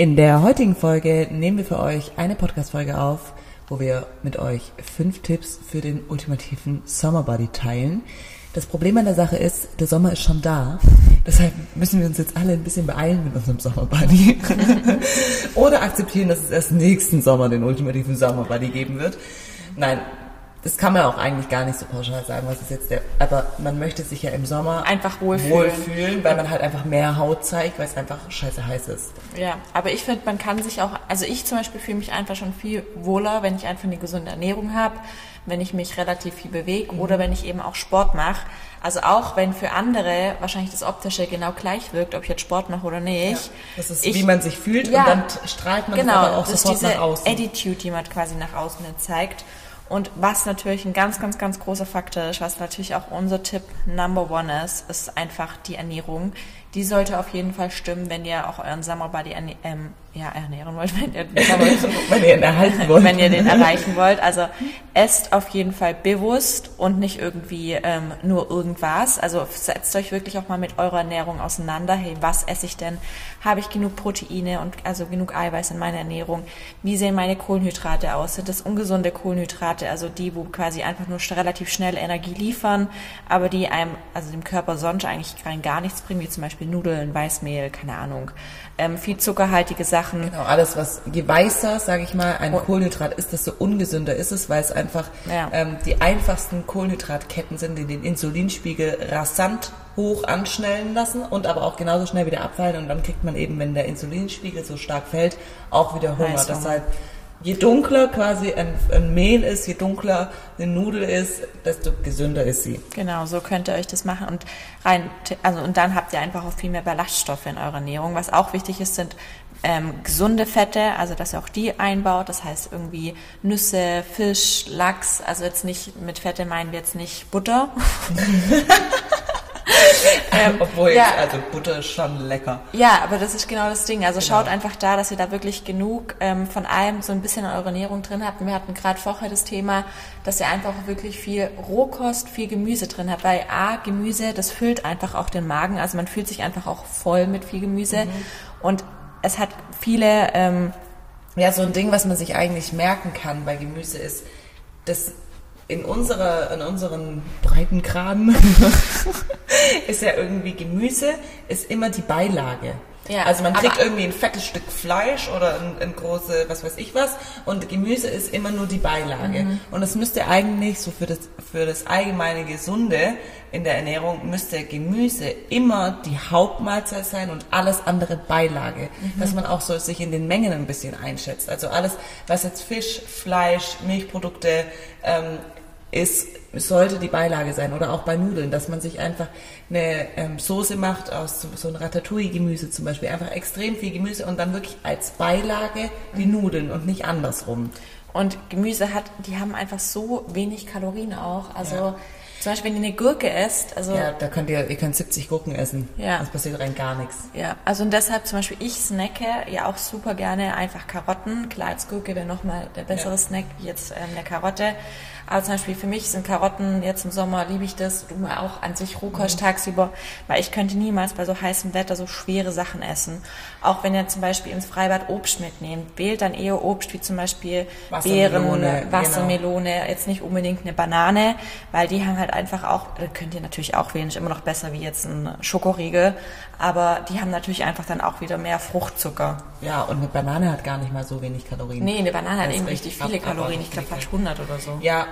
In der heutigen Folge nehmen wir für euch eine Podcast-Folge auf, wo wir mit euch fünf Tipps für den ultimativen Summerbody teilen. Das Problem an der Sache ist, der Sommer ist schon da. Deshalb müssen wir uns jetzt alle ein bisschen beeilen mit unserem Sommerbody. Oder akzeptieren, dass es erst nächsten Sommer den ultimativen Sommerbody geben wird. Nein, das kann man auch eigentlich gar nicht so pauschal sagen, was ist jetzt der, aber man möchte sich ja im Sommer einfach wohlfühlen, wohlfühlen weil man halt einfach mehr Haut zeigt, weil es einfach scheiße heiß ist. Ja, aber ich finde, man kann sich auch, also ich zum Beispiel fühle mich einfach schon viel wohler, wenn ich einfach eine gesunde Ernährung habe, wenn ich mich relativ viel bewege mhm. oder wenn ich eben auch Sport mache. Also auch wenn für andere wahrscheinlich das Optische genau gleich wirkt, ob ich jetzt Sport mache oder nicht. Ja, das ist, ich, wie man sich fühlt ja, und dann strahlt man genau, das aber auch das sofort ist diese nach außen. Attitude, die man quasi nach außen zeigt. Und was natürlich ein ganz, ganz, ganz großer Faktor ist, was natürlich auch unser Tipp Number One ist, ist einfach die Ernährung. Die sollte auf jeden Fall stimmen, wenn ihr auch euren Summerbody ähm, ja, ernähren wollt, wenn ihr, wenn ihr ihn erhalten wollt. wenn ihr den erreichen wollt. Also esst auf jeden Fall bewusst und nicht irgendwie ähm, nur irgendwas. Also setzt euch wirklich auch mal mit eurer Ernährung auseinander. Hey, was esse ich denn? Habe ich genug Proteine und also genug Eiweiß in meiner Ernährung? Wie sehen meine Kohlenhydrate aus? Sind das ungesunde Kohlenhydrate, also die, wo quasi einfach nur relativ schnell Energie liefern, aber die einem, also dem Körper sonst eigentlich rein gar nichts bringen, wie zum Beispiel Nudeln, Weißmehl, keine Ahnung, ähm, viel zuckerhaltige Sachen. Genau, alles was, je weißer, sage ich mal, ein oh. Kohlenhydrat ist, desto ungesünder ist es, weil es einfach ja. ähm, die einfachsten Kohlenhydratketten sind, die den Insulinspiegel rasant hoch anschnellen lassen und aber auch genauso schnell wieder abfallen und dann kriegt man eben, wenn der Insulinspiegel so stark fällt, auch wieder Hunger. Heißhunger. Deshalb je dunkler quasi ein, ein, Mehl ist, je dunkler eine Nudel ist, desto gesünder ist sie. Genau, so könnt ihr euch das machen und rein, also und dann habt ihr einfach auch viel mehr Ballaststoffe in eurer Ernährung. Was auch wichtig ist, sind ähm, gesunde Fette, also dass ihr auch die einbaut. Das heißt irgendwie Nüsse, Fisch, Lachs. Also jetzt nicht mit Fette meinen wir jetzt nicht Butter. ähm, Obwohl, ja, ich, also Butter ist schon lecker. Ja, aber das ist genau das Ding. Also genau. schaut einfach da, dass ihr da wirklich genug ähm, von allem so ein bisschen in eurer Ernährung drin habt. Und wir hatten gerade vorher das Thema, dass ihr einfach wirklich viel Rohkost, viel Gemüse drin habt. Weil A, Gemüse, das füllt einfach auch den Magen. Also man fühlt sich einfach auch voll mit viel Gemüse. Mhm. Und es hat viele... Ähm, ja, so ein Ding, was man sich eigentlich merken kann bei Gemüse ist, dass in, unserer, in unseren Breitengraden ist ja irgendwie Gemüse, ist immer die Beilage. Ja, also man kriegt irgendwie ein fettes Stück Fleisch oder ein, ein große, was weiß ich was, und Gemüse ist immer nur die Beilage. Mhm. Und es müsste eigentlich so für das, für das allgemeine Gesunde in der Ernährung müsste Gemüse immer die Hauptmahlzeit sein und alles andere Beilage. Mhm. Dass man auch so sich in den Mengen ein bisschen einschätzt. Also alles, was jetzt Fisch, Fleisch, Milchprodukte, ähm, ist, sollte die Beilage sein oder auch bei Nudeln, dass man sich einfach eine ähm, Soße macht aus so, so ein Ratatouille-Gemüse zum Beispiel, einfach extrem viel Gemüse und dann wirklich als Beilage die mhm. Nudeln und nicht andersrum. Und Gemüse hat, die haben einfach so wenig Kalorien auch, also ja. Zum Beispiel, wenn ihr eine Gurke esst, also. Ja, da könnt ihr, ihr könnt 70 Gurken essen. Ja. Das passiert rein gar nichts. Ja, also und deshalb zum Beispiel, ich snacke ja auch super gerne einfach Karotten. Klar, als Gurke wäre nochmal der bessere ja. Snack, wie jetzt ähm, eine Karotte. Aber zum Beispiel für mich sind Karotten jetzt im Sommer liebe ich das, du mal auch an sich Rohkost mhm. tagsüber, weil ich könnte niemals bei so heißem Wetter so schwere Sachen essen. Auch wenn ihr zum Beispiel ins Freibad Obst mitnehmt, wählt dann eher Obst wie zum Beispiel Wassermelone, Beeren, genau. Wassermelone, genau. jetzt nicht unbedingt eine Banane, weil die haben halt einfach auch, könnt ihr natürlich auch wählen, ist immer noch besser wie jetzt ein Schokoriegel, aber die haben natürlich einfach dann auch wieder mehr Fruchtzucker. Ja, und eine Banane hat gar nicht mal so wenig Kalorien. Nee, eine Banane hat eben richtig viele Kalorien, ich glaube fast 100 oder so. Ja,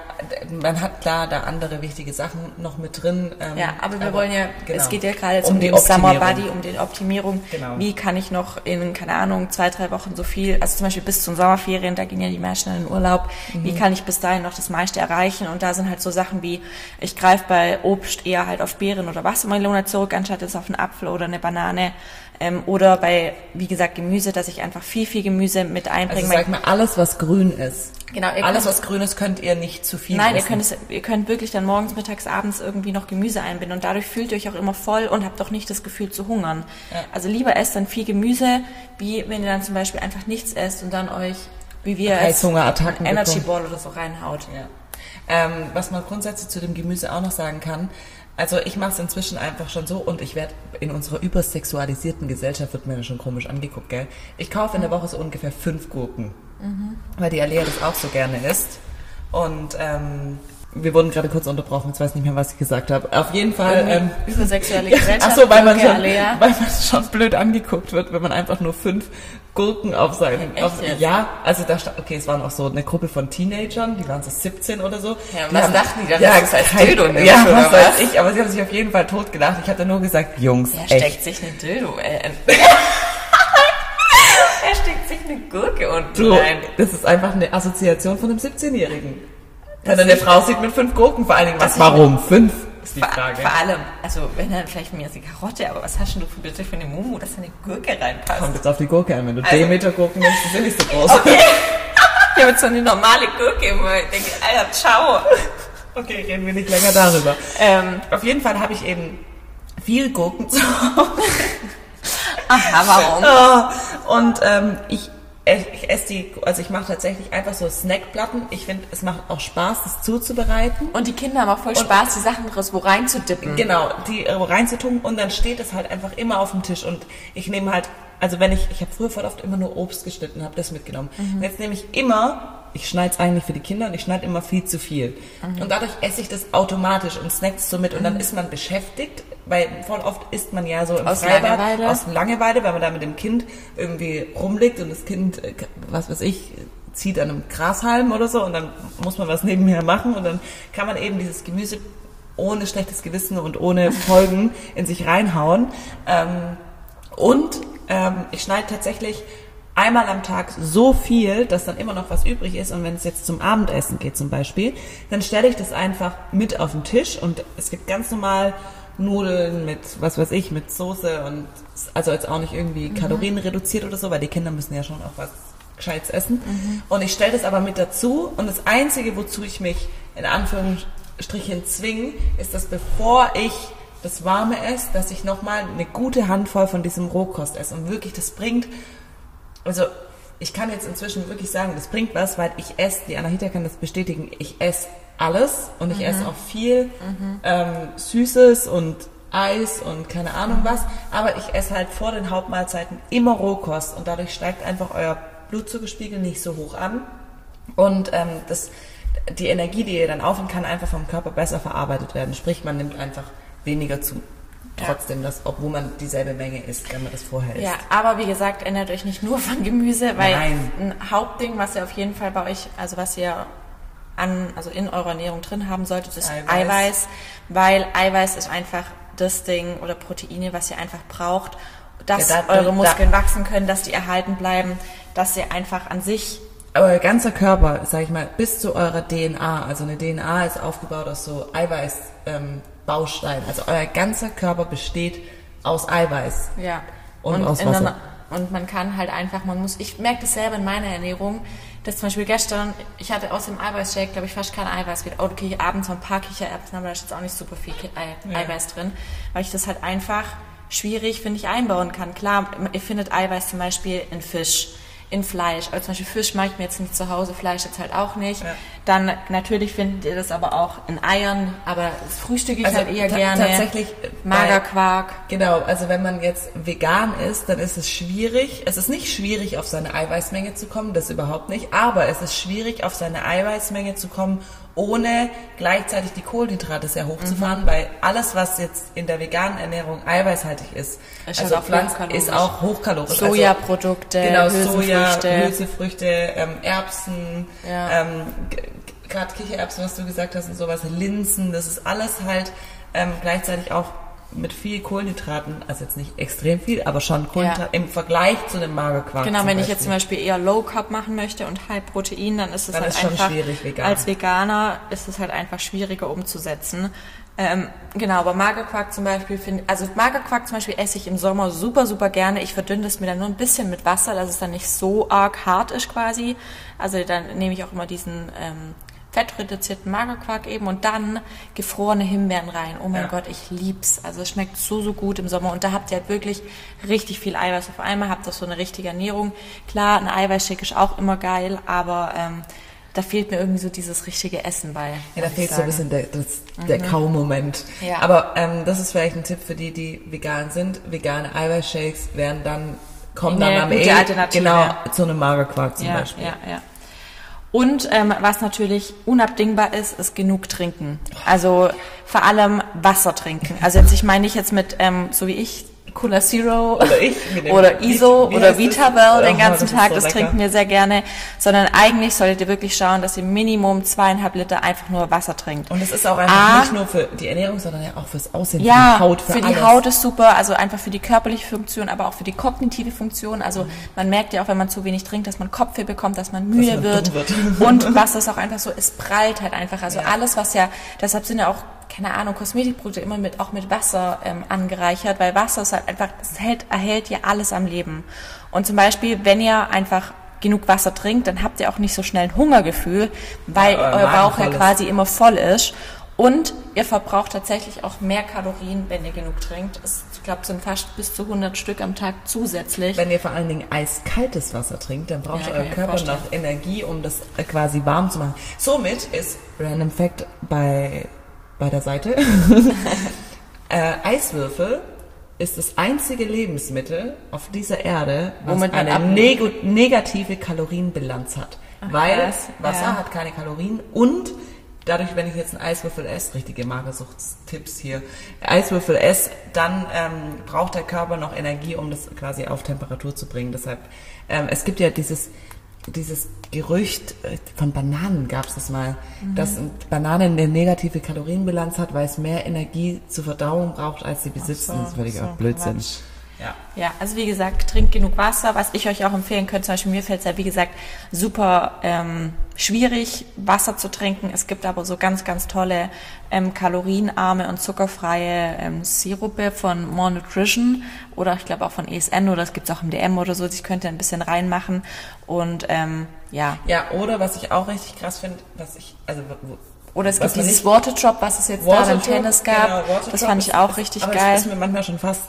man hat klar da andere wichtige Sachen noch mit drin. Ähm, ja, aber wir aber, wollen ja, genau, es geht ja gerade jetzt um, um den Summer Body, um die Optimierung. Genau. Wie kann ich noch in, keine Ahnung, zwei, drei Wochen so viel, also zum Beispiel bis zum Sommerferien, da gehen ja die Menschen in den Urlaub, mhm. wie kann ich bis dahin noch das meiste erreichen? Und da sind halt so Sachen wie, ich greife bei Obst eher halt auf Beeren oder Wassermelone zurück, anstatt jetzt auf einen Apfel oder eine Banane. Ähm, oder bei, wie gesagt, Gemüse, dass ich einfach viel, viel Gemüse mit einbringe. Also sag mal, alles, was grün ist. Genau. Alles, könnt, was grün ist, könnt ihr nicht zu viel Nein, essen. ihr könnt, es, ihr könnt wirklich dann morgens, mittags, abends irgendwie noch Gemüse einbinden und dadurch fühlt ihr euch auch immer voll und habt auch nicht das Gefühl zu hungern. Ja. Also lieber esst dann viel Gemüse, wie wenn ihr dann zum Beispiel einfach nichts esst und dann euch, wie wir Heißhungerattacken Energy Ball oder so reinhaut. Ja. Ähm, was man grundsätzlich zu dem Gemüse auch noch sagen kann, also ich mache es inzwischen einfach schon so und ich werde in unserer übersexualisierten Gesellschaft wird mir schon komisch angeguckt, gell? Ich kaufe in der Woche so ungefähr fünf Gurken, mhm. weil die Alea das auch so gerne isst. Und ähm, wir wurden gerade kurz unterbrochen, jetzt weiß nicht mehr, was ich gesagt habe. Auf jeden Fall. Ähm, übersexuelle Gesellschaft. Ach so, weil man, schon, weil man schon blöd angeguckt wird, wenn man einfach nur fünf Gurken auf seinen. Auf, ja, also da stand, okay, es waren auch so eine Gruppe von Teenagern, die waren so 17 oder so. Ja, was haben, dachten die dann? Ja, das heißt kein, Dildo Ja, was weiß ich, aber sie haben sich auf jeden Fall tot gelacht. Ich hatte nur gesagt, Jungs, Er steckt sich eine Dildo, äh, Er steckt sich eine Gurke unten du, rein. Das ist einfach eine Assoziation von einem 17-Jährigen. Wenn er eine Frau sieht mit fünf Gurken, vor allen Dingen, was, warum? Fünf? ist die vor, Frage. Vor allem, also wenn dann vielleicht mir die Karotte, aber was hast du für bitte für eine Mumu, dass da eine Gurke reinpasst? Kommt jetzt auf die Gurke an, wenn du also, Demeter-Gurken nimmst, die sind nicht so groß. Okay. ich habe jetzt so eine normale Gurke immer. Ich denke, Alter, ciao. Okay, reden wir nicht länger darüber. Ähm, auf jeden Fall habe ich eben viel Gurken zu. Aha, warum? Oh, und ähm, ich ich esse die, also ich mache tatsächlich einfach so Snackplatten. Ich finde, es macht auch Spaß, das zuzubereiten. Und die Kinder haben auch voll Spaß, die Sachen wo reinzudippen. Genau, die äh, reinzutun und dann steht es halt einfach immer auf dem Tisch und ich nehme halt, also wenn ich, ich habe früher voll oft immer nur Obst geschnitten, habe das mitgenommen. Mhm. Jetzt nehme ich immer ich schneide es eigentlich für die Kinder und ich schneide immer viel zu viel. Mhm. Und dadurch esse ich das automatisch und snacks so mit und dann mhm. ist man beschäftigt, weil voll oft isst man ja so im aus Freibad Langeweile. aus Langeweile, weil man da mit dem Kind irgendwie rumliegt und das Kind, äh, was weiß ich, zieht an einem Grashalm oder so und dann muss man was nebenher machen und dann kann man eben dieses Gemüse ohne schlechtes Gewissen und ohne Folgen in sich reinhauen. Ähm, und ähm, ich schneide tatsächlich einmal am Tag so viel, dass dann immer noch was übrig ist. Und wenn es jetzt zum Abendessen geht zum Beispiel, dann stelle ich das einfach mit auf den Tisch und es gibt ganz normal Nudeln mit, was weiß ich, mit Soße und also jetzt auch nicht irgendwie mhm. Kalorien reduziert oder so, weil die Kinder müssen ja schon auch was Gescheites essen. Mhm. Und ich stelle das aber mit dazu und das Einzige, wozu ich mich in Anführungsstrichen zwinge, ist, dass bevor ich das Warme esse, dass ich nochmal eine gute Handvoll von diesem Rohkost esse. Und wirklich, das bringt also ich kann jetzt inzwischen wirklich sagen, das bringt was, weil ich esse, die Anahita kann das bestätigen, ich esse alles und ich mhm. esse auch viel mhm. ähm, Süßes und Eis und keine Ahnung was, aber ich esse halt vor den Hauptmahlzeiten immer Rohkost und dadurch steigt einfach euer Blutzuckerspiegel nicht so hoch an und ähm, das, die Energie, die ihr dann aufnimmt, kann einfach vom Körper besser verarbeitet werden. Sprich, man nimmt einfach weniger zu trotzdem das, obwohl man dieselbe Menge isst, wenn man das vorher isst. Ja, aber wie gesagt, ändert euch nicht nur von Gemüse, weil Nein. ein Hauptding, was ihr auf jeden Fall bei euch, also was ihr an, also in eurer Ernährung drin haben solltet, ist Eiweiß, Eiweiß weil Eiweiß ist einfach das Ding oder Proteine, was ihr einfach braucht, dass ja, da, eure Muskeln da, wachsen können, dass die erhalten bleiben, dass ihr einfach an sich euer ganzer Körper, sag ich mal, bis zu eurer DNA, also eine DNA ist aufgebaut aus so Eiweiß, ähm. Also euer ganzer Körper besteht aus Eiweiß. Ja. Und, und aus Wasser. Der, und man kann halt einfach, man muss, ich merke das selber in meiner Ernährung, dass zum Beispiel gestern, ich hatte aus dem Eiweißshake, glaube ich, fast kein Eiweiß. Oh, okay, abends noch ein paar Kichererbsen, aber da ist jetzt auch nicht super viel Ei, ja. Eiweiß drin, weil ich das halt einfach schwierig, finde ich, einbauen kann. Klar, ihr findet Eiweiß zum Beispiel in Fisch in Fleisch. Also zum Beispiel Fisch mache ich mir jetzt nicht zu Hause, Fleisch jetzt halt auch nicht. Ja. Dann natürlich findet ihr das aber auch in Eiern, aber das frühstücke ich also halt eher gerne. Tatsächlich Magerquark. Bei, genau, also wenn man jetzt vegan ist, dann ist es schwierig. Es ist nicht schwierig, auf seine Eiweißmenge zu kommen, das überhaupt nicht. Aber es ist schwierig, auf seine Eiweißmenge zu kommen, ohne gleichzeitig die Kohlenhydrate sehr hoch mhm. zu fahren, weil alles, was jetzt in der veganen Ernährung eiweißhaltig ist, ist also Pflanz ist auch hochkalorisch. Also Sojaprodukte, also, genau, Hülsenfrüchte. Soja, Hülsenfrüchte, ähm, Erbsen, ja. ähm, gerade Kichererbsen, was du gesagt hast und sowas, Linsen, das ist alles halt ähm, gleichzeitig auch mit viel Kohlenhydraten, also jetzt nicht extrem viel, aber schon Kohlenhydrate Ja. im Vergleich zu dem Magerquark. Genau, wenn ich jetzt zum Beispiel. Beispiel eher Low Carb machen möchte und High Protein, dann ist es Dann halt ist schon einfach schwierig, vegan. als Veganer ist es halt einfach schwieriger umzusetzen. Ähm, genau, aber Magerquark zum Beispiel finde, also Magerquark zum Beispiel esse ich im Sommer super, super gerne. Ich verdünne es mir dann nur ein bisschen mit Wasser, dass es dann nicht so arg hart ist quasi. Also dann nehme ich auch immer diesen ähm, fettreduzierten Magerquark eben und dann gefrorene Himbeeren rein. Oh mein Ja. Gott, ich lieb's. Also es schmeckt so, so gut im Sommer und da habt ihr halt wirklich richtig viel Eiweiß auf einmal, habt ihr so eine richtige Ernährung. Klar, ein Eiweißshake ist auch immer geil, aber ähm, da fehlt mir irgendwie so dieses richtige Essen bei. Ja, da fehlt so ein bisschen der, das, der Kaumoment. Ja. Aber ähm, das ist vielleicht ein Tipp für die, die vegan sind. Vegane Eiweißshakes werden dann, kommen dann am Ende genau zu einem Magerquark zum ja, Beispiel. Ja, ja. Und ähm, was natürlich unabdingbar ist, ist genug trinken. Also vor allem Wasser trinken. Also jetzt, ich meine nicht jetzt mit, ähm, so wie ich, Cola Zero Oder ich oder ISO wie- oder das? Vitabel den Oh, ganzen das Tag, so das trinken wir sehr gerne, sondern eigentlich solltet ihr wirklich schauen, dass ihr Minimum zweieinhalb Liter einfach nur Wasser trinkt. Und es ist auch einfach Ah. nicht nur für die Ernährung, sondern ja auch fürs Aussehen, Ja, für die Haut, für, für die alles. Haut ist super, also einfach für die körperliche Funktion, aber auch für die kognitive Funktion. Also Mhm. man merkt ja auch, wenn man zu wenig trinkt, dass man Kopfweh bekommt, dass man müde man wird. wird. Und was ist auch einfach so, es prallt halt einfach. Also Ja. alles, was ja, deshalb sind ja auch, keine Ahnung, Kosmetikprodukte immer mit, auch mit Wasser ähm, angereichert, weil Wasser ist halt einfach, das hält, erhält ja alles am Leben. Und zum Beispiel, wenn ihr einfach genug Wasser trinkt, dann habt ihr auch nicht so schnell ein Hungergefühl, weil Ja, euer Bauch ja voll ist. quasi immer voll ist. Und ihr verbraucht tatsächlich auch mehr Kalorien, wenn ihr genug trinkt. Es, ich glaube, sind fast bis zu 100 Stück am Tag zusätzlich. Wenn ihr vor allen Dingen eiskaltes Wasser trinkt, dann braucht Ja, euer Körper noch Energie, um das äh, quasi warm zu machen. Somit ist Random Fact bei, bei der Seite, äh, Eiswürfel ist das einzige Lebensmittel auf dieser Erde, Womit man eine neg negative Kalorienbilanz hat. Weil krass, Wasser ja. hat keine Kalorien und dadurch, wenn ich jetzt einen Eiswürfel esse, richtige Magersuchtstipps hier, Eiswürfel esse, dann ähm, braucht der Körper noch Energie, um das quasi auf Temperatur zu bringen. Deshalb, ähm, es gibt ja dieses dieses Gerücht äh, von Bananen gab es das mal, Mhm. dass Banane eine negative Kalorienbilanz hat, weil es mehr Energie zur Verdauung braucht, als sie besitzen. so, das ist völliger so, Blödsinn. Quatsch. Ja. Ja, also wie gesagt, trinkt genug Wasser. Was ich euch auch empfehlen könnte, zum Beispiel mir fällt es ja wie gesagt super ähm, schwierig, Wasser zu trinken. Es gibt aber so ganz, ganz tolle ähm, kalorienarme und zuckerfreie ähm, Sirupe von More Nutrition oder ich glaube auch von ESN oder das gibt's auch im DM oder so. Ich könnte ein bisschen reinmachen und ähm, ja. Ja, oder was ich auch richtig krass finde, was ich, also wo- Oder es was gibt dieses Water Drop, was es jetzt da Water beim Drop, Tennis gab. genau, das fand ich auch richtig aber geil. Das ist mir manchmal schon fast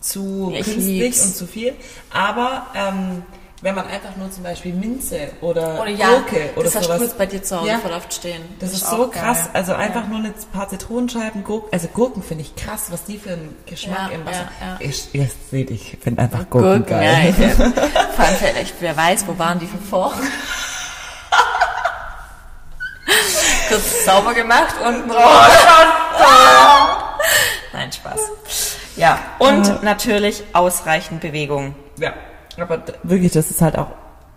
zu Ich künstlich lieb's. und zu viel. Aber ähm, wenn man einfach nur zum Beispiel Minze oder, Oder ja, Gurke oder das hast du sowas. kurz bei dir zu Hause Ja. voll oft stehen. Das, ist auch so geil. krass. Also einfach nur ein paar Zitronenscheiben, Gurken. Also Gurken finde ich krass, was die für einen Geschmack Ja, im Wasser. ja, ja. Ich, ihr seht, ich finde einfach Gurken, Gurken, geil. ja. Vor allem vielleicht, wer weiß, wo waren die von vor? Kurz sauber gemacht und Nein, Spaß. Ja, und natürlich ausreichend Bewegung. Ja, aber wirklich, das ist halt auch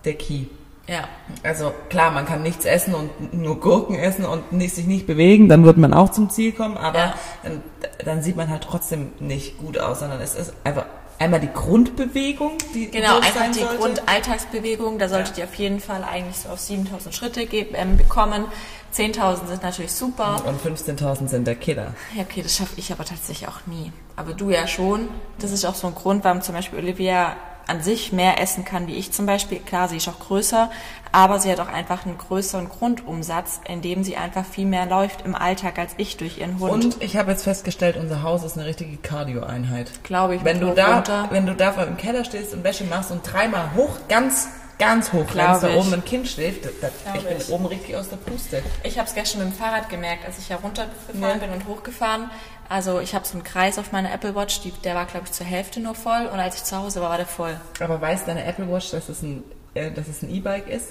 der Key. Ja. Also klar, man kann nichts essen und nur Gurken essen und nicht, sich nicht bewegen, dann wird man auch zum Ziel kommen, aber Ja. dann, dann sieht man halt trotzdem nicht gut aus, sondern es ist einfach einmal die Grundbewegung, die Genau, einfach die sollte. Grundalltagsbewegung, da solltet ihr auf jeden Fall eigentlich so auf 7000 Schritte ähm, bekommen. 10.000 sind natürlich super. Und 15.000 sind der Killer. Ja, okay, das schaffe ich aber tatsächlich auch nie. Aber du ja schon. Das ist auch so ein Grund, warum zum Beispiel Olivia an sich mehr essen kann wie ich zum Beispiel. Klar, sie ist auch größer, aber sie hat auch einfach einen größeren Grundumsatz, indem sie einfach viel mehr läuft im Alltag als ich durch ihren Hund. Und ich habe jetzt festgestellt, unser Haus ist eine richtige Cardio-Einheit. Glaube ich, Wenn du da, runter. wenn du da vor im Keller stehst und Wäsche machst und dreimal hoch, ganz, ganz hoch rennst, da oben ein Kind schläft, da, da, Glaub ich bin ich. oben richtig aus der Puste. Ich habe es gestern mit dem Fahrrad gemerkt, als ich ja runtergefahren Ja. bin und hochgefahren. Also ich habe so einen Kreis auf meiner Apple Watch, die, der war glaube ich zur Hälfte nur voll und als ich zu Hause war, war der voll. Aber weiß deine Apple Watch, dass es ein, äh, E-Bike ist?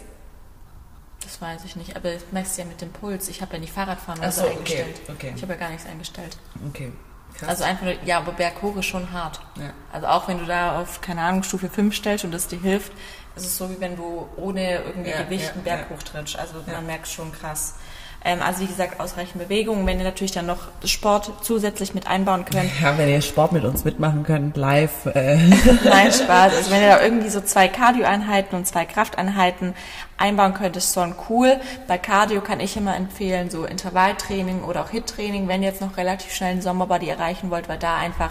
Das weiß ich nicht, aber das merkst du ja mit dem Puls. Ich habe ja nicht Fahrradfahren oder so so, okay, eingestellt. okay. Ich habe ja gar nichts eingestellt. Okay. Krass. Also einfach, nur- ja, aber berghoch ist schon hart. Ja. Also auch wenn du da auf, keine Ahnung, Stufe 5 stellst und das dir hilft, ist es so, wie wenn du ohne irgendwie Ja, Gewicht ja, einen Berg hochtrittst. Also man merkt schon krass. Ähm, also wie gesagt, ausreichend Bewegung. Wenn ihr natürlich dann noch Sport zusätzlich mit einbauen könnt, Ja, wenn ihr Sport mit uns mitmachen könnt, live. Äh, Nein, Spaß. Also wenn ihr da irgendwie so zwei Cardio-Einheiten und zwei Krafteinheiten einbauen könnt, ist schon cool. Bei Cardio kann ich immer empfehlen, so Intervalltraining oder auch HIT-Training, wenn ihr jetzt noch relativ schnell einen Sommerbody erreichen wollt, weil da einfach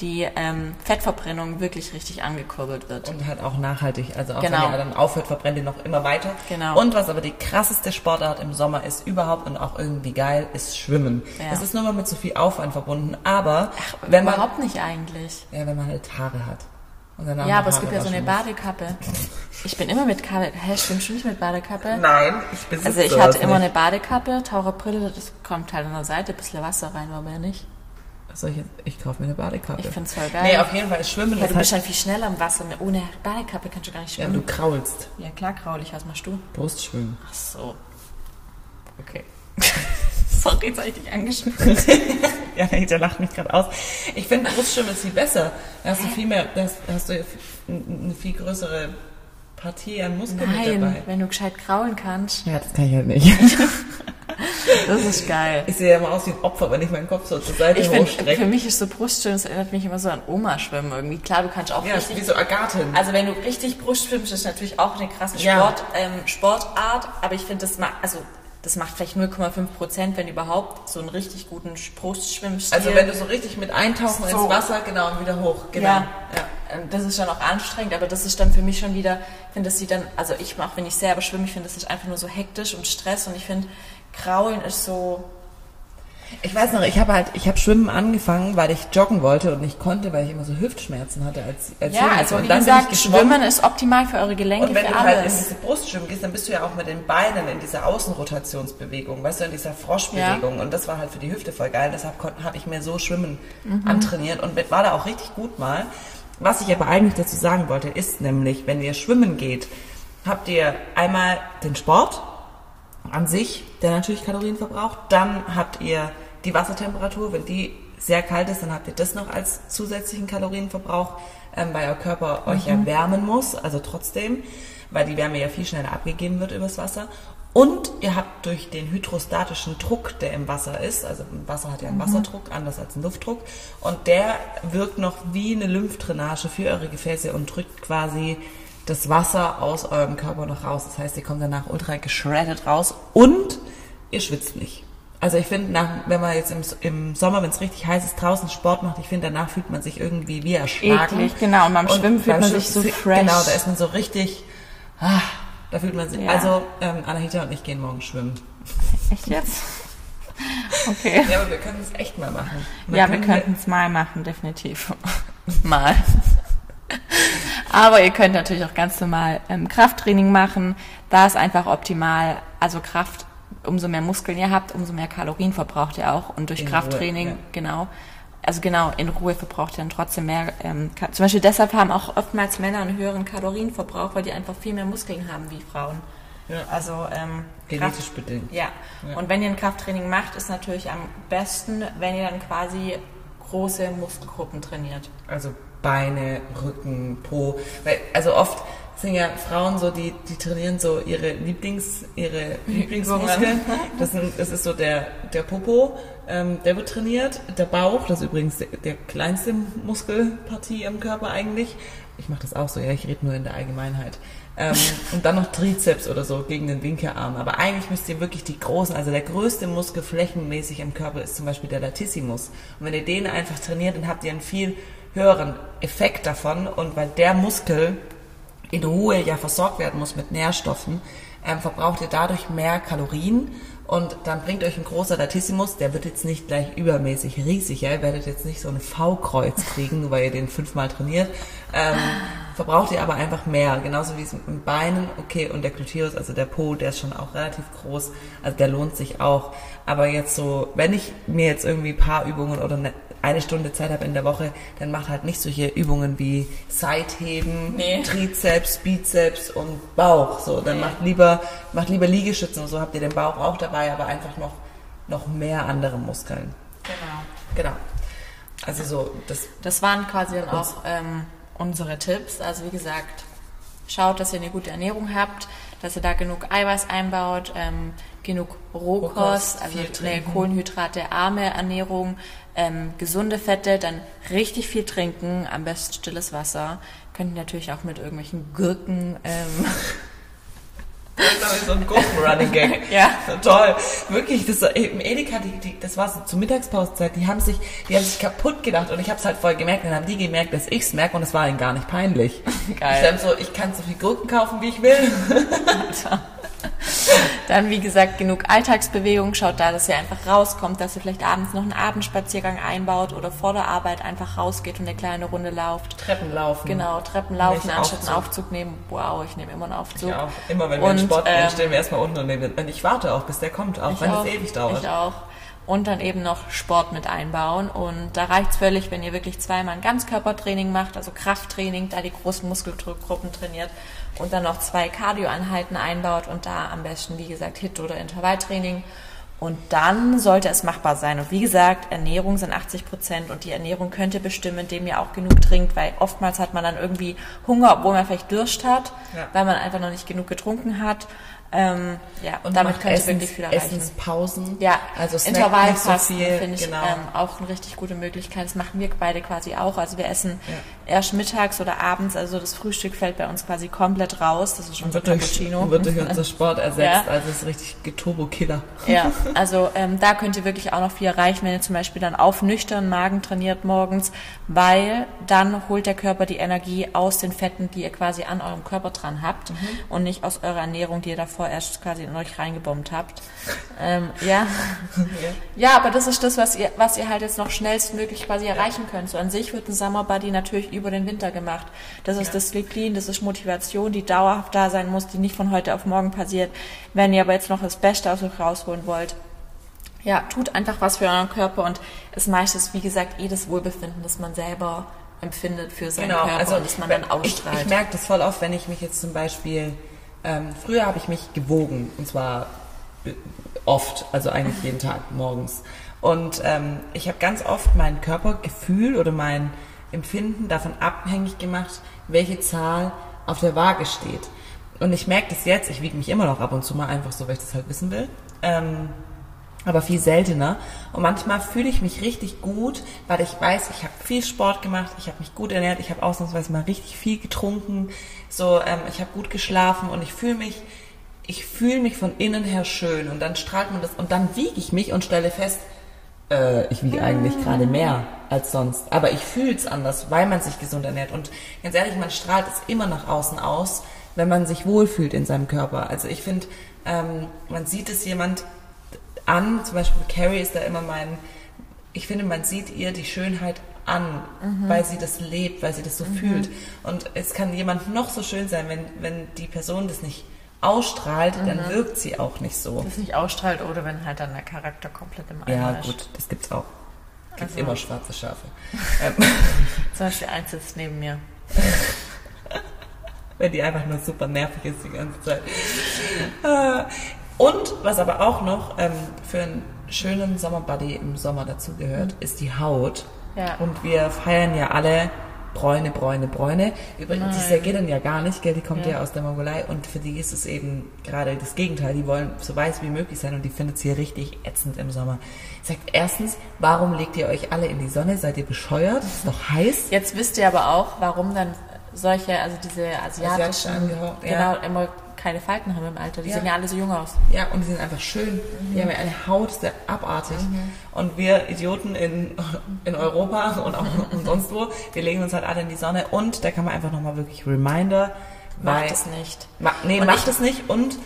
die ähm, Fettverbrennung wirklich richtig angekurbelt wird. und halt auch nachhaltig. Also auch Genau. wenn ihr dann aufhört, verbrennt ihr noch immer weiter. Genau. Und was aber die krasseste Sportart im Sommer ist überhaupt und auch irgendwie geil, ist Schwimmen. Ja. Es ist nur mal mit so viel Aufwand verbunden, aber wenn man Überhaupt nicht eigentlich. ja, wenn man halt Haare hat. Ja, aber es gibt ja so eine. Badekappe. Ich bin immer mit Kappe. Hä, stimmt du nicht mit Badekappe? Nein, ich besitze Also ich hatte immer nicht. eine Badekappe, Taucherbrille, das kommt halt an der Seite, ein bisschen Wasser rein, aber mehr nicht. Soll ich, jetzt- ich kaufe mir eine Badekappe. Ich find's voll geil. Nee, auf jeden Fall Schwimmen ist du bist halt, viel schneller im Wasser. Ohne Badekappe kannst du gar nicht ja, schwimmen. du kraulst. Ja, klar, kraulich. Was machst du? Brustschwimmen. Ach so. Okay. Sorry, jetzt habe ich dich angeschnitten. Ja, der lacht mich gerade aus. Ich finde, Brustschwimmen ist viel besser. Da hast du viel mehr, da hast, du ja eine viel größere Partie an Muskeln mit Nein, dabei. wenn du gescheit kraulen kannst. Ja, das kann ich halt nicht. Das ist geil. Ich sehe ja immer aus wie ein Opfer, wenn ich meinen Kopf so zur Seite Ich hochstrecke. für mich ist so Brustschwimmen, das erinnert mich immer so an Oma-Schwimmen irgendwie. Klar, du kannst auch Ja, richtig... wie so Agathen. Also wenn du richtig Brust schwimmst, ist natürlich auch eine krasse Ja. Sport, ähm, Sportart, aber ich finde, das macht, also das macht vielleicht 0,5 Prozent, wenn überhaupt, so einen richtig guten Brustschwimmstil. Also wenn du so richtig mit eintauchen ins So. Wasser, genau, und wieder hoch. Genau. Ja. Ähm, Das ist dann auch anstrengend, aber das ist dann für mich schon wieder, ich finde, das sieht dann, also ich auch wenn ich selber schwimme, ich finde, das ist einfach nur so hektisch und Stress und ich finde, Kraulen ist so, Ich weiß noch, ich habe halt, ich habe Schwimmen angefangen, weil ich joggen wollte und nicht konnte, weil ich immer so Hüftschmerzen hatte als, als ja, Jugendliche. also und wie dann gesagt, bin ich geschwommen. Schwimmen ist optimal für eure Gelenke, Und wenn für du halt in diese Brustschwimmen gehst, dann bist du ja auch mit den Beinen in dieser Außenrotationsbewegung, weißt du, in dieser Froschbewegung. Und das war halt für die Hüfte voll geil. Deshalb habe ich mir so Schwimmen Mhm. antrainiert und war da auch richtig gut mal. Was ich aber eigentlich dazu sagen wollte, ist nämlich, wenn ihr schwimmen geht, habt ihr einmal den Sport an sich, der natürlich Kalorien verbraucht. Dann habt ihr die Wassertemperatur. Wenn die sehr kalt ist, dann habt ihr das noch als zusätzlichen Kalorienverbrauch, ähm, weil euer Körper euch ja wärmen muss, also trotzdem, weil die Wärme ja viel schneller abgegeben wird übers Wasser. Und ihr habt durch den hydrostatischen Druck, der im Wasser ist, also Wasser hat ja einen Wasserdruck, anders als einen Luftdruck, und der wirkt noch wie eine Lymphdrainage für eure Gefäße und drückt quasi das Wasser aus eurem Körper noch raus. Das heißt, ihr kommt danach ultra geschreddet raus und ihr schwitzt nicht. Also ich finde, wenn man jetzt im, im Sommer, wenn es richtig heiß ist, draußen Sport macht, ich finde, danach fühlt man sich irgendwie wie erschlagen. Eklig, genau. Und beim Schwimmen fühlt beim man Schwimmen sich so fresh. Genau, da ist man so richtig, ah, da fühlt man sich, Ja. also ähm, Anahita und ich gehen morgen schwimmen. Echt jetzt? Okay. Ja, aber wir können es echt mal machen. Dann Ja, wir könnten es mal machen, definitiv. mal. Aber ihr könnt natürlich auch ganz normal ähm, Krafttraining machen. Da ist einfach optimal. Also Kraft, umso mehr Muskeln ihr habt, umso mehr Kalorien verbraucht ihr auch. Und durch In Krafttraining, Ruhe, ja. genau. Also genau, in Ruhe verbraucht ihr dann trotzdem mehr. Ähm, zum Beispiel deshalb haben auch oftmals Männer einen höheren Kalorienverbrauch, weil die einfach viel mehr Muskeln haben wie Frauen. Ja. Also ähm, Genetisch Kraft- bedingt. ja. Ja. Und wenn ihr ein Krafttraining macht, ist natürlich am besten, wenn ihr dann quasi große Muskelgruppen trainiert. Also Beine, Rücken, Po. Weil, also oft sind ja Frauen so, die, die trainieren so ihre Lieblings, ihre Lieblingsmuskeln. Das, sind, das ist so der, der Popo, ähm, der wird trainiert. Der Bauch, das ist übrigens der, der kleinste Muskelpartie im Körper eigentlich. Ich mache das auch so, ja, ich rede nur in der Allgemeinheit. Ähm, und dann noch Trizeps oder so gegen den Winkelarm. Aber eigentlich müsst ihr wirklich die großen, also der größte Muskel flächenmäßig im Körper ist zum Beispiel der Latissimus. Und wenn ihr den einfach trainiert, dann habt ihr einen viel höheren Effekt davon. Und weil der Muskel in Ruhe ja versorgt werden muss mit Nährstoffen, ähm, verbraucht ihr dadurch mehr Kalorien und dann bringt euch ein großer Latissimus, der wird jetzt nicht gleich übermäßig riesig, ja? ihr werdet jetzt nicht so ein V-Kreuz kriegen, weil ihr den fünfmal trainiert, ähm, verbraucht ihr aber einfach mehr, genauso wie es mit den Beinen, okay, und der Gluteus, also der Po, der ist schon auch relativ groß, also der lohnt sich auch, aber jetzt so, wenn ich mir jetzt irgendwie ein paar Übungen oder ne, eine Stunde Zeit habe in der Woche, dann macht halt nicht solche Übungen wie Seitheben, Nee. Trizeps, Bizeps und Bauch. So, dann Nee. macht lieber, macht lieber Liegestützen und so habt ihr den Bauch auch dabei, aber einfach noch, noch mehr andere Muskeln. Genau. Genau. Also so, das, Das waren quasi dann auch ähm, unsere Tipps. Also wie gesagt, schaut, dass ihr eine gute Ernährung habt, dass ihr da genug Eiweiß einbaut, ähm, genug Rohkost, Rohkost, also eine kohlenhydratearme Ernährung, ähm, gesunde Fette, dann richtig viel trinken, am besten stilles Wasser. Könnt ihr natürlich auch mit irgendwelchen Gurken ähm, das ist glaube ich so ein Gurken-Running Gag. Ja. Toll. Wirklich, das, im Edeka, die, die, das war so zur Mittagspauzeit, die haben sich, die haben sich kaputt gedacht und ich habe es halt voll gemerkt, dann haben die gemerkt, dass ich's merke und es war ihnen gar nicht peinlich. Geil. Ich so, ich kann so viel Gurken kaufen, wie ich will. Dann, wie gesagt, genug Alltagsbewegung. Schaut da, dass ihr einfach rauskommt, dass ihr vielleicht abends noch einen Abendspaziergang einbaut oder vor der Arbeit einfach rausgeht und eine kleine Runde lauft. Treppen laufen. Genau, Treppen laufen, Nicht anstatt einen Aufzug. Nehmen. Wow, ich nehme immer einen Aufzug. Ich auch. Immer wenn wir Und, in Sport gehen, ähm, stehen wir erstmal unten und nehmen, und ich warte auch, bis der kommt, auch wenn auch, es ewig dauert. Ich auch. Und dann eben noch Sport mit einbauen. Und da reicht's völlig, wenn ihr wirklich zweimal ein Ganzkörpertraining macht, also Krafttraining, da die großen Muskelgruppen trainiert und dann noch zwei Cardioeinheiten einbaut und da am besten, wie gesagt, Hit- oder Intervalltraining. Und dann sollte es machbar sein. Und wie gesagt, Ernährung sind 80 Prozent und die Ernährung könnt ihr bestimmen, indem ihr auch genug trinkt, weil oftmals hat man dann irgendwie Hunger, obwohl man vielleicht Durst hat, Ja. weil man einfach noch nicht genug getrunken hat. Ähm, ja, Und damit könnt ihr Essens, wirklich viel erreichen. Essenspausen. Ja, also so Intervallfasten viel. finde ich genau. ähm, auch eine richtig gute Möglichkeit. Das machen wir beide quasi auch. Also wir essen Ja. erst mittags oder abends. Also das Frühstück fällt bei uns quasi komplett raus. Das ist schon so wird durch, Cappuccino. wird durch unser Sport ersetzt. Ja. Also es ist richtig Turbo-Killer. Ja, also ähm, da könnt ihr wirklich auch noch viel erreichen, wenn ihr zum Beispiel dann auf nüchternen Magen trainiert morgens, weil dann holt der Körper die Energie aus den Fetten, die ihr quasi an eurem Körper dran habt und nicht aus eurer Ernährung, die ihr davor erst quasi in euch reingebombt habt. Ähm, ja. ja, aber das ist das, was ihr, was ihr halt jetzt noch schnellstmöglich quasi erreichen könnt. So an sich wird ein Summer Body natürlich über den Winter gemacht. Das ist Ja. Disziplin, das ist Motivation, die dauerhaft da sein muss, die nicht von heute auf morgen passiert. Wenn ihr aber jetzt noch das Beste aus euch rausholen wollt, ja, tut einfach was für euren Körper und es meistens, wie gesagt, eh das Wohlbefinden, das man selber empfindet für seinen Genau, Körper also und das man dann ich, ausstrahlt. ich merke das voll oft, wenn ich mich jetzt zum Beispiel, ähm, früher habe ich mich gewogen und zwar äh, oft, also eigentlich jeden Tag morgens. Und ähm, ich habe ganz oft mein Körpergefühl oder mein Empfinden davon abhängig gemacht, welche Zahl auf der Waage steht. Und ich merke das jetzt, ich wiege mich immer noch ab und zu mal einfach so, weil ich das halt wissen will. Ähm, aber viel seltener. Und manchmal fühle ich mich richtig gut, weil ich weiß, ich habe viel Sport gemacht, ich habe mich gut ernährt, ich habe ausnahmsweise mal richtig viel getrunken, so, ähm, ich habe gut geschlafen und ich fühle mich, ich fühle mich von innen her schön und dann strahlt man das und dann wiege ich mich und stelle fest, äh, ich wiege eigentlich gerade mehr als sonst. Aber ich fühle es anders, weil man sich gesund ernährt. Und ganz ehrlich, man strahlt es immer nach außen aus, wenn man sich wohlfühlt in seinem Körper. Also ich finde, ähm, man sieht es jemand an, zum Beispiel Carrie ist da immer mein, ich finde, man sieht ihr die Schönheit an, weil sie das lebt, weil sie das so fühlt. Und es kann jemand noch so schön sein, wenn, wenn die Person das nicht ausstrahlt, dann wirkt sie auch nicht so. das nicht ausstrahlt oder wenn halt dann der Charakter komplett im Ja, Eimer ist. gut, das gibt's auch. Gibt Also- immer schwarze Schafe. Ähm, Zum Beispiel eins sitzt neben mir. wenn die einfach nur super nervig ist die ganze Zeit. Und was aber auch noch ähm, für einen schönen Sommerbody im Sommer dazugehört, ist die Haut. Ja. Und wir feiern ja alle Bräune, Bräune, Bräune. Übrigens, die Sergeden ja gar nicht, gell? die kommt ja. Ja. aus der Mongolei und für die ist es eben gerade das Gegenteil. Die wollen so weiß wie möglich sein und die findet es hier richtig ätzend im Sommer. Sagt erstens, warum legt ihr euch alle in die Sonne? Seid ihr bescheuert? Es ist doch heiß. Jetzt wisst ihr aber auch, warum dann solche, also diese asiatischen, Asiatische angehaucht, genau, ja. immer keine Falten haben im Alter. Die Ja. sehen ja alle so jung aus. Ja, und die sind einfach schön. Die haben ja eine Haut, sehr abartig. Und wir Idioten in, in Europa und auch und sonst wo, wir legen uns halt alle in die Sonne. Und da kann man einfach nochmal wirklich Reminder. Macht es nicht. Ma nee, Und macht es nicht und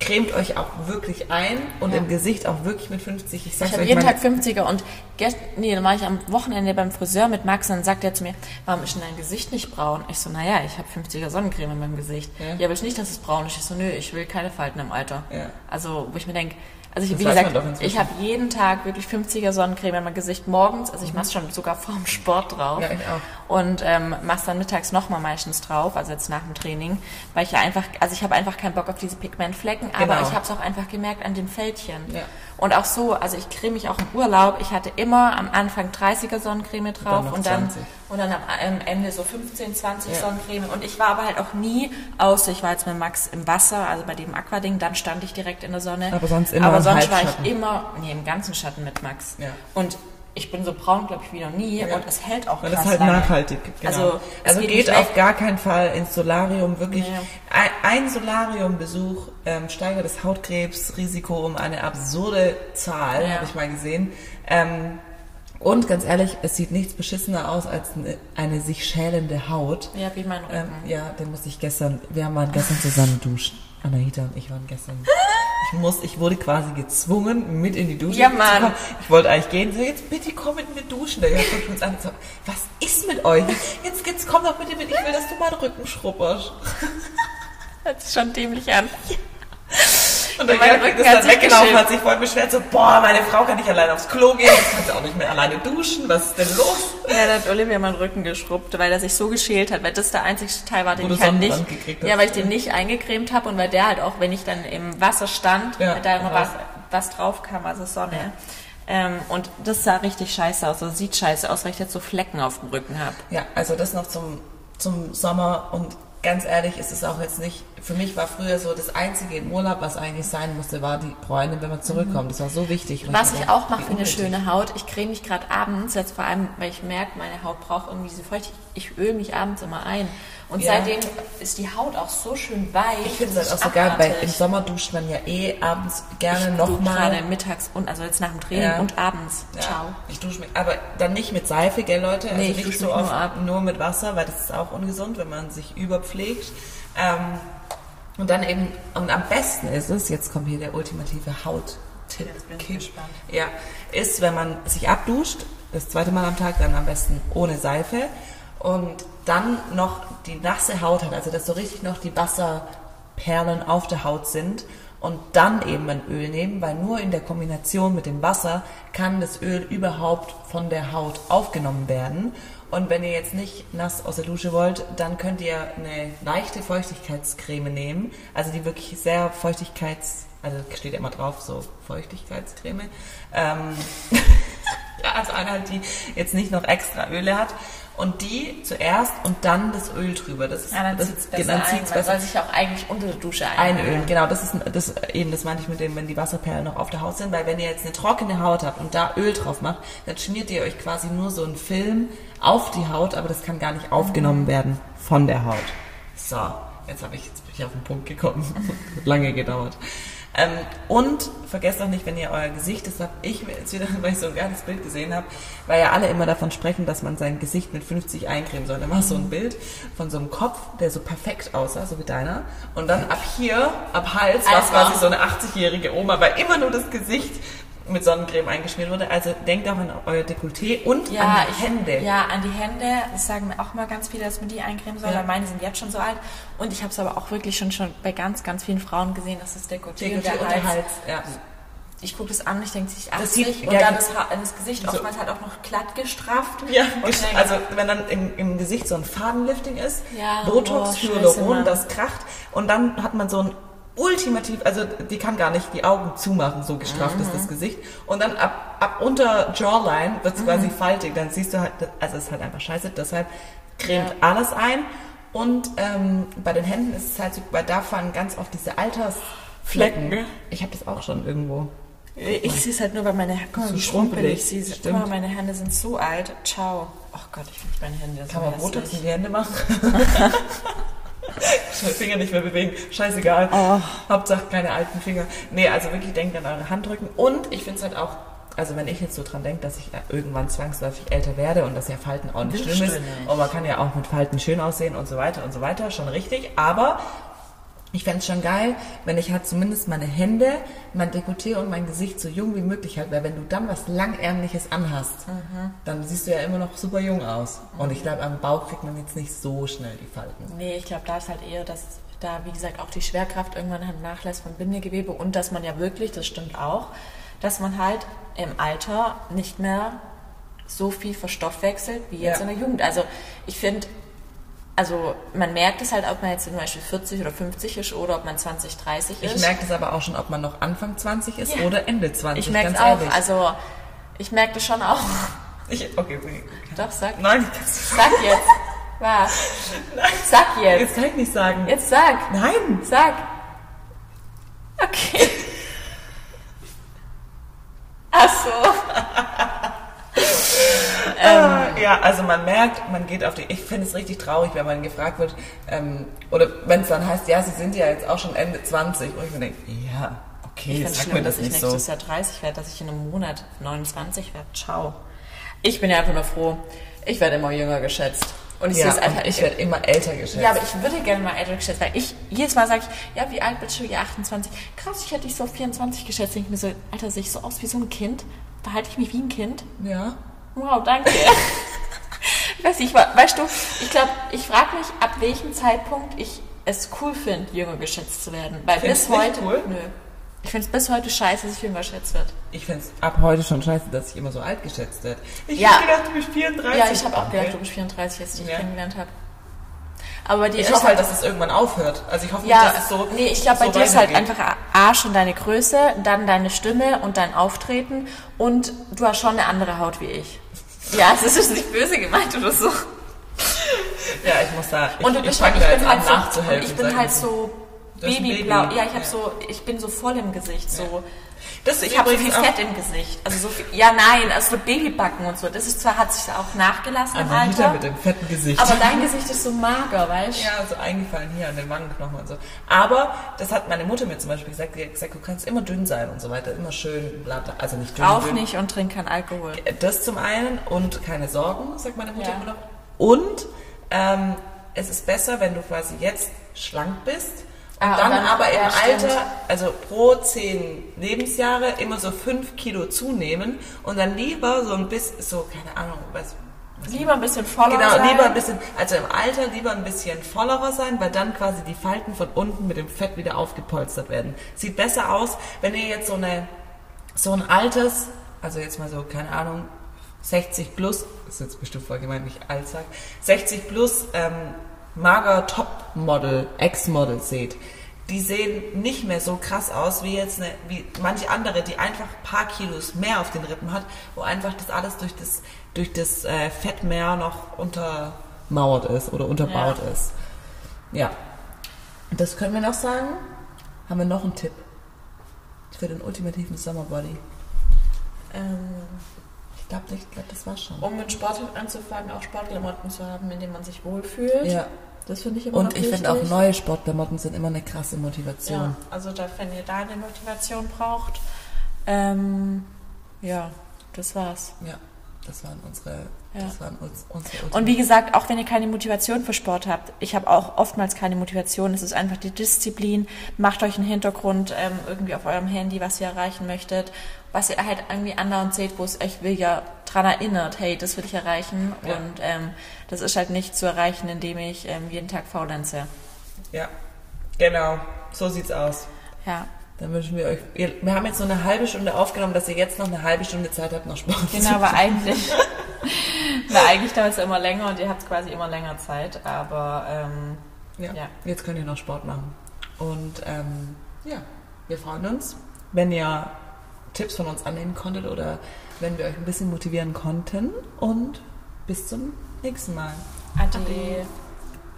cremt euch auch wirklich ein und Ja. im Gesicht auch wirklich mit 50. Ich Ich habe jeden Tag 50er und gest nee, dann war ich am Wochenende beim Friseur mit Max und dann sagt er zu mir, warum ist denn dein Gesicht nicht braun? Ich so, naja, ich habe 50er Sonnencreme in meinem Gesicht. Ja. Ja, willst nicht, dass es braun ist? Ich so, nö, ich will keine Falten im Alter. Ja. Also, wo ich mir denke, Also ich, wie gesagt, ich habe jeden Tag wirklich 50er Sonnencreme in mein Gesicht morgens. Also ich mache schon sogar vorm Sport drauf. Mhm. Ja, ich auch. Und ähm, mach's dann mittags nochmal meistens drauf, also jetzt nach dem Training, weil ich ja einfach, also ich habe einfach keinen Bock auf diese Pigmentflecken, aber Genau. ich habe es auch einfach gemerkt an den Fältchen. Ja. Und auch so, also ich creme mich auch im Urlaub. Ich hatte immer am Anfang 30er Sonnencreme drauf und dann 20. und dann am am Ende so 15, 20 Ja. Sonnencreme. Und ich war aber halt auch nie, außer ich war jetzt mit Max im Wasser, also bei dem Aquading, dann stand ich direkt in der Sonne. Aber sonst immer Aber im sonst war ich immer, nee, im ganzen Schatten mit Max. Ja. Und ich bin so braun, glaube ich, wie noch nie. Ja. Und es hält auch Weil krass das halt lange. nachhaltig. Genau. Also, es also geht geht, auf gar keinen Fall ins Solarium. Wirklich Nee. ein, ein Solariumbesuch ähm, steigert das Hautkrebsrisiko um eine absurde Zahl, Ja. habe ich mal gesehen. Ähm, und ganz ehrlich, es sieht nichts beschissener aus als eine, eine sich schälende Haut. Ja, wie mein Rücken. Ähm, ja, den musste ich gestern, wir waren gestern zusammen duschen. Anahita und ich waren gestern. Ich muss, ich wurde quasi gezwungen, mit in die Dusche Ja, zu Mann. kommen. Ich wollte eigentlich gehen, so jetzt bitte komm mit mir duschen. Der guckt uns an, so, was ist mit euch? Jetzt, jetzt komm doch bitte mit, ich will, dass du meinen Rücken schrubberst. Hört sich schon dämlich an. Und der Ja, Jörg ist dann weggelaufen, hat sich voll beschwert, so, boah, meine Frau kann nicht allein aufs Klo gehen, jetzt kann sie auch nicht mehr alleine duschen, was ist denn los? Ja, da hat Olivia meinen Rücken geschrubbt, weil er sich so geschält hat, weil das der einzige Teil war, den Wo ich halt nicht, ja, weil ich den nicht eingecremt habe und weil der halt auch, wenn ich dann im Wasser stand, Ja, da immer was, was drauf kam, also Sonne. Ähm, und das sah richtig scheiße aus, also sieht scheiße aus, weil ich jetzt so Flecken auf dem Rücken habe. Ja, also das noch zum, zum Sommer und ganz ehrlich, ist es auch jetzt nicht, für mich war früher so das Einzige im Urlaub, was eigentlich sein musste, war die Bräune, wenn man zurückkommt. Das war so wichtig. Was ich auch mache für eine schöne Haut, ich creme mich gerade abends, jetzt vor allem, weil ich merke, meine Haut braucht irgendwie diese Feuchtigkeit. Ich öle mich abends immer ein. Und Ja. seitdem ist die Haut auch so schön weich. Ich finde es halt auch so geil, weil im Sommer duscht man ja eh abends gerne du gerade nochmal. mittags und also jetzt nach dem Training Ja. und abends. Ja, Ciao. ich dusche mich, aber dann nicht mit Seife, gell Leute? Also Nee, ich nicht dusche so mich oft nur nur mit Wasser, weil das ist auch ungesund, wenn man sich überpflegt. Ähm, und dann eben, und am besten ist es, jetzt kommt hier der ultimative Haut-Tipp. Jetzt bin ich gespannt. Ja, ist, wenn man sich abduscht, das zweite Mal am Tag, dann am besten ohne Seife und dann noch die nasse Haut hat, also dass so richtig noch die Wasserperlen auf der Haut sind und dann eben ein Öl nehmen, weil nur in der Kombination mit dem Wasser kann das Öl überhaupt von der Haut aufgenommen werden. Und wenn ihr jetzt nicht nass aus der Dusche wollt, dann könnt ihr eine leichte Feuchtigkeitscreme nehmen, also die wirklich sehr Feuchtigkeits, also steht ja immer drauf, so Feuchtigkeitscreme. Ähm, ja, also eine halt, die jetzt nicht noch extra Öle hat. Und die zuerst und dann das Öl drüber. Das ist, Ja, dann das, zieht es besser dann ein. zieht's Man besser. soll sich auch eigentlich unter der Dusche einölen. Einölen, genau, das ist das eben das meinte ich mit dem, wenn die Wasserperlen noch auf der Haut sind, weil wenn ihr jetzt eine trockene Haut habt und da Öl drauf macht, dann schmiert ihr euch quasi nur so einen Film auf die Haut, aber das kann gar nicht aufgenommen werden von der Haut. So, jetzt habe ich jetzt bin ich auf den Punkt gekommen. Lange gedauert. Ähm, und vergesst auch nicht, wenn ihr euer Gesicht, das habe ich mir jetzt wieder, weil ich so ein geiles Bild gesehen habe, weil ja alle immer davon sprechen, dass man sein Gesicht mit 50 eincremen soll. Dann war so ein Bild von so einem Kopf, der so perfekt aussah, so wie deiner. Und dann ab hier, ab Hals, war quasi so eine 80-jährige Oma, weil immer nur das Gesicht mit Sonnencreme eingeschmiert wurde. Also denkt auch an euer Dekolleté und Ja, an die ich, Hände. Ja, an die Hände. Das sagen mir auch mal ganz viele, dass man die eincremen soll, Ja. weil meine sind jetzt schon so alt. Und ich habe es aber auch wirklich schon, schon bei ganz, ganz vielen Frauen gesehen, dass das Dekolleté, und Dekolleté der und Hals. der Hals. Ja. Ich gucke das an und ich denke, sich 80 Das sieht- und ja, dann das, das Gesicht So. oftmals halt auch noch glatt gestrafft. Ja, und dann- also wenn dann im, im Gesicht so ein Fadenlifting ist, Ja, Botox, oh, Hyaluron, das kracht und dann hat man so ein ultimativ, also die kann gar nicht die Augen zumachen, so gestrafft ist Mhm. das Gesicht. Und dann ab, ab unter Jawline wird Mhm. es quasi faltig, dann siehst du halt, also es ist halt einfach scheiße, deshalb cremt Ja. alles ein. Und ähm, bei den Händen ist es halt so, weil da fallen ganz oft diese Altersflecken. Flecken. Ich habe das auch schon irgendwo. Ich sehe es halt nur, weil meine mal, So schrumpelig stimmt. Guck mal, meine Hände sind so alt. Ciao. Ach Gott, ich finde meine Hände so Kann man. Botox in die Hände machen? Finger nicht mehr bewegen, scheißegal. Oh. Hauptsache keine alten Finger. Nee, also wirklich denkt an eure Handrücken. Und ich finde es halt auch, also wenn ich jetzt so dran denke, dass ich äh, irgendwann zwangsläufig älter werde und dass ja Falten auch nicht schlimm ist. nicht. Und man kann ja auch mit Falten schön aussehen und so weiter und so weiter, schon richtig. Aber ich fände es schon geil, wenn ich halt zumindest meine Hände, mein Dekolleté und mein Gesicht so jung wie möglich halt, weil wenn du dann was Langärmliches anhast, Mhm. dann siehst du ja immer noch super jung aus. Und ich glaube, am Bauch kriegt man jetzt nicht so schnell die Falten. Nee, ich glaube, da ist halt eher, dass da, wie gesagt, auch die Schwerkraft irgendwann halt nachlässt vom Bindegewebe und dass man ja wirklich, das stimmt auch, dass man halt im Alter nicht mehr so viel verstoffwechselt wie jetzt Ja. in der Jugend. Also ich finde, also man merkt es halt, ob man jetzt zum Beispiel 40 oder 50 ist oder ob man 20, 30 ist. Ich merke das aber auch schon, ob man noch Anfang 20 ist Ja. oder Ende 20. Ich merke es auch. ehrlich. Also ich merke das schon auch. Ich, okay, okay. Doch, sag. Nein, Sag jetzt. Was? Sag jetzt. Jetzt kann ich nicht sagen. Jetzt sag. Nein. Sag. Okay. Ach so. Ja, also man merkt, man geht auf die. Ich finde es richtig traurig, wenn man gefragt wird, ähm, oder wenn es dann heißt, ja, Sie sind ja jetzt auch schon Ende 20, wo ich mir denke, ja, okay, Ich sag mir schlimm, das dass ich nicht so. nächstes Jahr 30 werde, dass ich in einem Monat 29 werde. Ciao. Ich bin ja einfach nur froh. Ich werde immer jünger geschätzt. Und ich Ja, sehe es einfach. und ich werde immer älter geschätzt. ja, aber ich würde gerne mal älter geschätzt, weil ich jedes Mal sage ich, ja, wie alt bist du? Ja, 28. Krass, ich hätte dich so auf 24 geschätzt. Denke ich mir so, Alter, sehe ich so aus wie so ein Kind? Verhalte ich mich wie ein Kind? ja. Wow, danke. Weiß ich, weißt du, ich glaube, ich frage mich, ab welchem Zeitpunkt ich es cool finde, jünger geschätzt zu werden. Weil Findest bis nicht heute. cool? Nö. Ich finde es bis heute scheiße, dass ich jünger geschätzt wird. Ich finde es ab heute schon scheiße, dass ich immer so alt geschätzt werde. Ich Ja. hab gedacht, du bist 34. Ja, ich habe auch gedacht, du bist 34, als ich dich Ja. kennengelernt habe. Aber bei dir Ich hoffe halt, dass es irgendwann aufhört. Also ich hoffe nicht, ja, dass es so. nee, ich glaube, bei so dir ist halt einfach A schon deine Größe, dann deine Stimme und dein Auftreten und du hast schon eine andere Haut wie ich. Ja, es ist nicht böse gemeint oder so. Ja, ich muss da. Ich, Und du bist halt, ich bin halt so, ich bin halt so babyblau. Baby. Ja, ich habe Ja. so, ich bin so voll im Gesicht, so. Das Ich habe so viel Fett im Gesicht. Also so viel, ja, nein, also so Babybacken und so. Das ist zwar, hat sich auch nachgelassen im Anita Alter. mit dem fetten Gesicht. Aber dein Gesicht ist so mager, weißt du? Ja, so eingefallen hier an den Wangenknochen und so. Aber das hat meine Mutter mir zum Beispiel gesagt. Die hat gesagt, du kannst immer dünn sein und so weiter. Immer schön, bla, bla. also nicht dünn. Auch dünn. nicht und trink kein Alkohol. Das zum einen und keine Sorgen, sagt meine Mutter Ja. immer noch. Und ähm, es ist besser, wenn du quasi jetzt schlank bist Ah, dann, dann- aber im. Alter, also pro zehn Lebensjahre immer so fünf Kilo zunehmen und dann lieber so ein bisschen, so keine Ahnung, was, was Lieber ein bisschen voller Genau, sein. lieber ein bisschen, also im Alter lieber ein bisschen vollerer sein, weil dann quasi die Falten von unten mit dem Fett wieder aufgepolstert werden. Sieht besser aus, wenn ihr jetzt so eine, so ein altes, also jetzt mal so, keine Ahnung, 60 plus, ist jetzt bestimmt voll gemein, wenn ich alt sag, 60 plus, ähm, mager Topmodel, Ex-Model seht. Die sehen nicht mehr so krass aus wie jetzt eine, wie manche andere, die einfach ein paar Kilos mehr auf den Rippen hat, wo einfach das alles durch das, durch das äh, Fettmeer noch untermauert ist oder unterbaut Ja. ist. Ja. Das können wir noch sagen. Haben wir noch einen Tipp für den ultimativen Summerbody? Ähm, glaube ich glaube, das war's schon. um mit Sport anzufangen, auch Sportklamotten zu haben, in denen man sich wohlfühlt. Ja. Das finde ich immer Und ich finde auch neue Sportklamotten sind immer eine krasse Motivation. Ja, also da, wenn ihr da eine Motivation braucht, ähm, ja, das war's. Ja, das waren unsere, Ja. das waren uns, unsere Und wie gesagt, auch wenn ihr keine Motivation für Sport habt, ich habe auch oftmals keine Motivation, es ist einfach die Disziplin, macht euch einen Hintergrund ähm, irgendwie auf eurem Handy, was ihr erreichen möchtet, was ihr halt irgendwie andauernd seht, wo es euch will ja dran erinnert, hey, das will ich erreichen Ja. und ähm, das ist halt nicht zu erreichen, indem ich ähm, jeden Tag faulenze. Ja, genau. So sieht's aus. Ja, Dann wünschen wir euch. Wir, wir haben jetzt nur eine halbe Stunde aufgenommen, dass ihr jetzt noch eine halbe Stunde Zeit habt, noch Sport zu genau, aber eigentlich, weil eigentlich dauert es immer länger und ihr habt quasi immer länger Zeit, aber ähm, Ja. Ja. Jetzt könnt ihr noch Sport machen. Und ähm, ja, wir freuen uns, wenn ihr Tipps von uns annehmen konntet oder wenn wir euch ein bisschen motivieren konnten. Und bis zum nächsten Mal. Ade.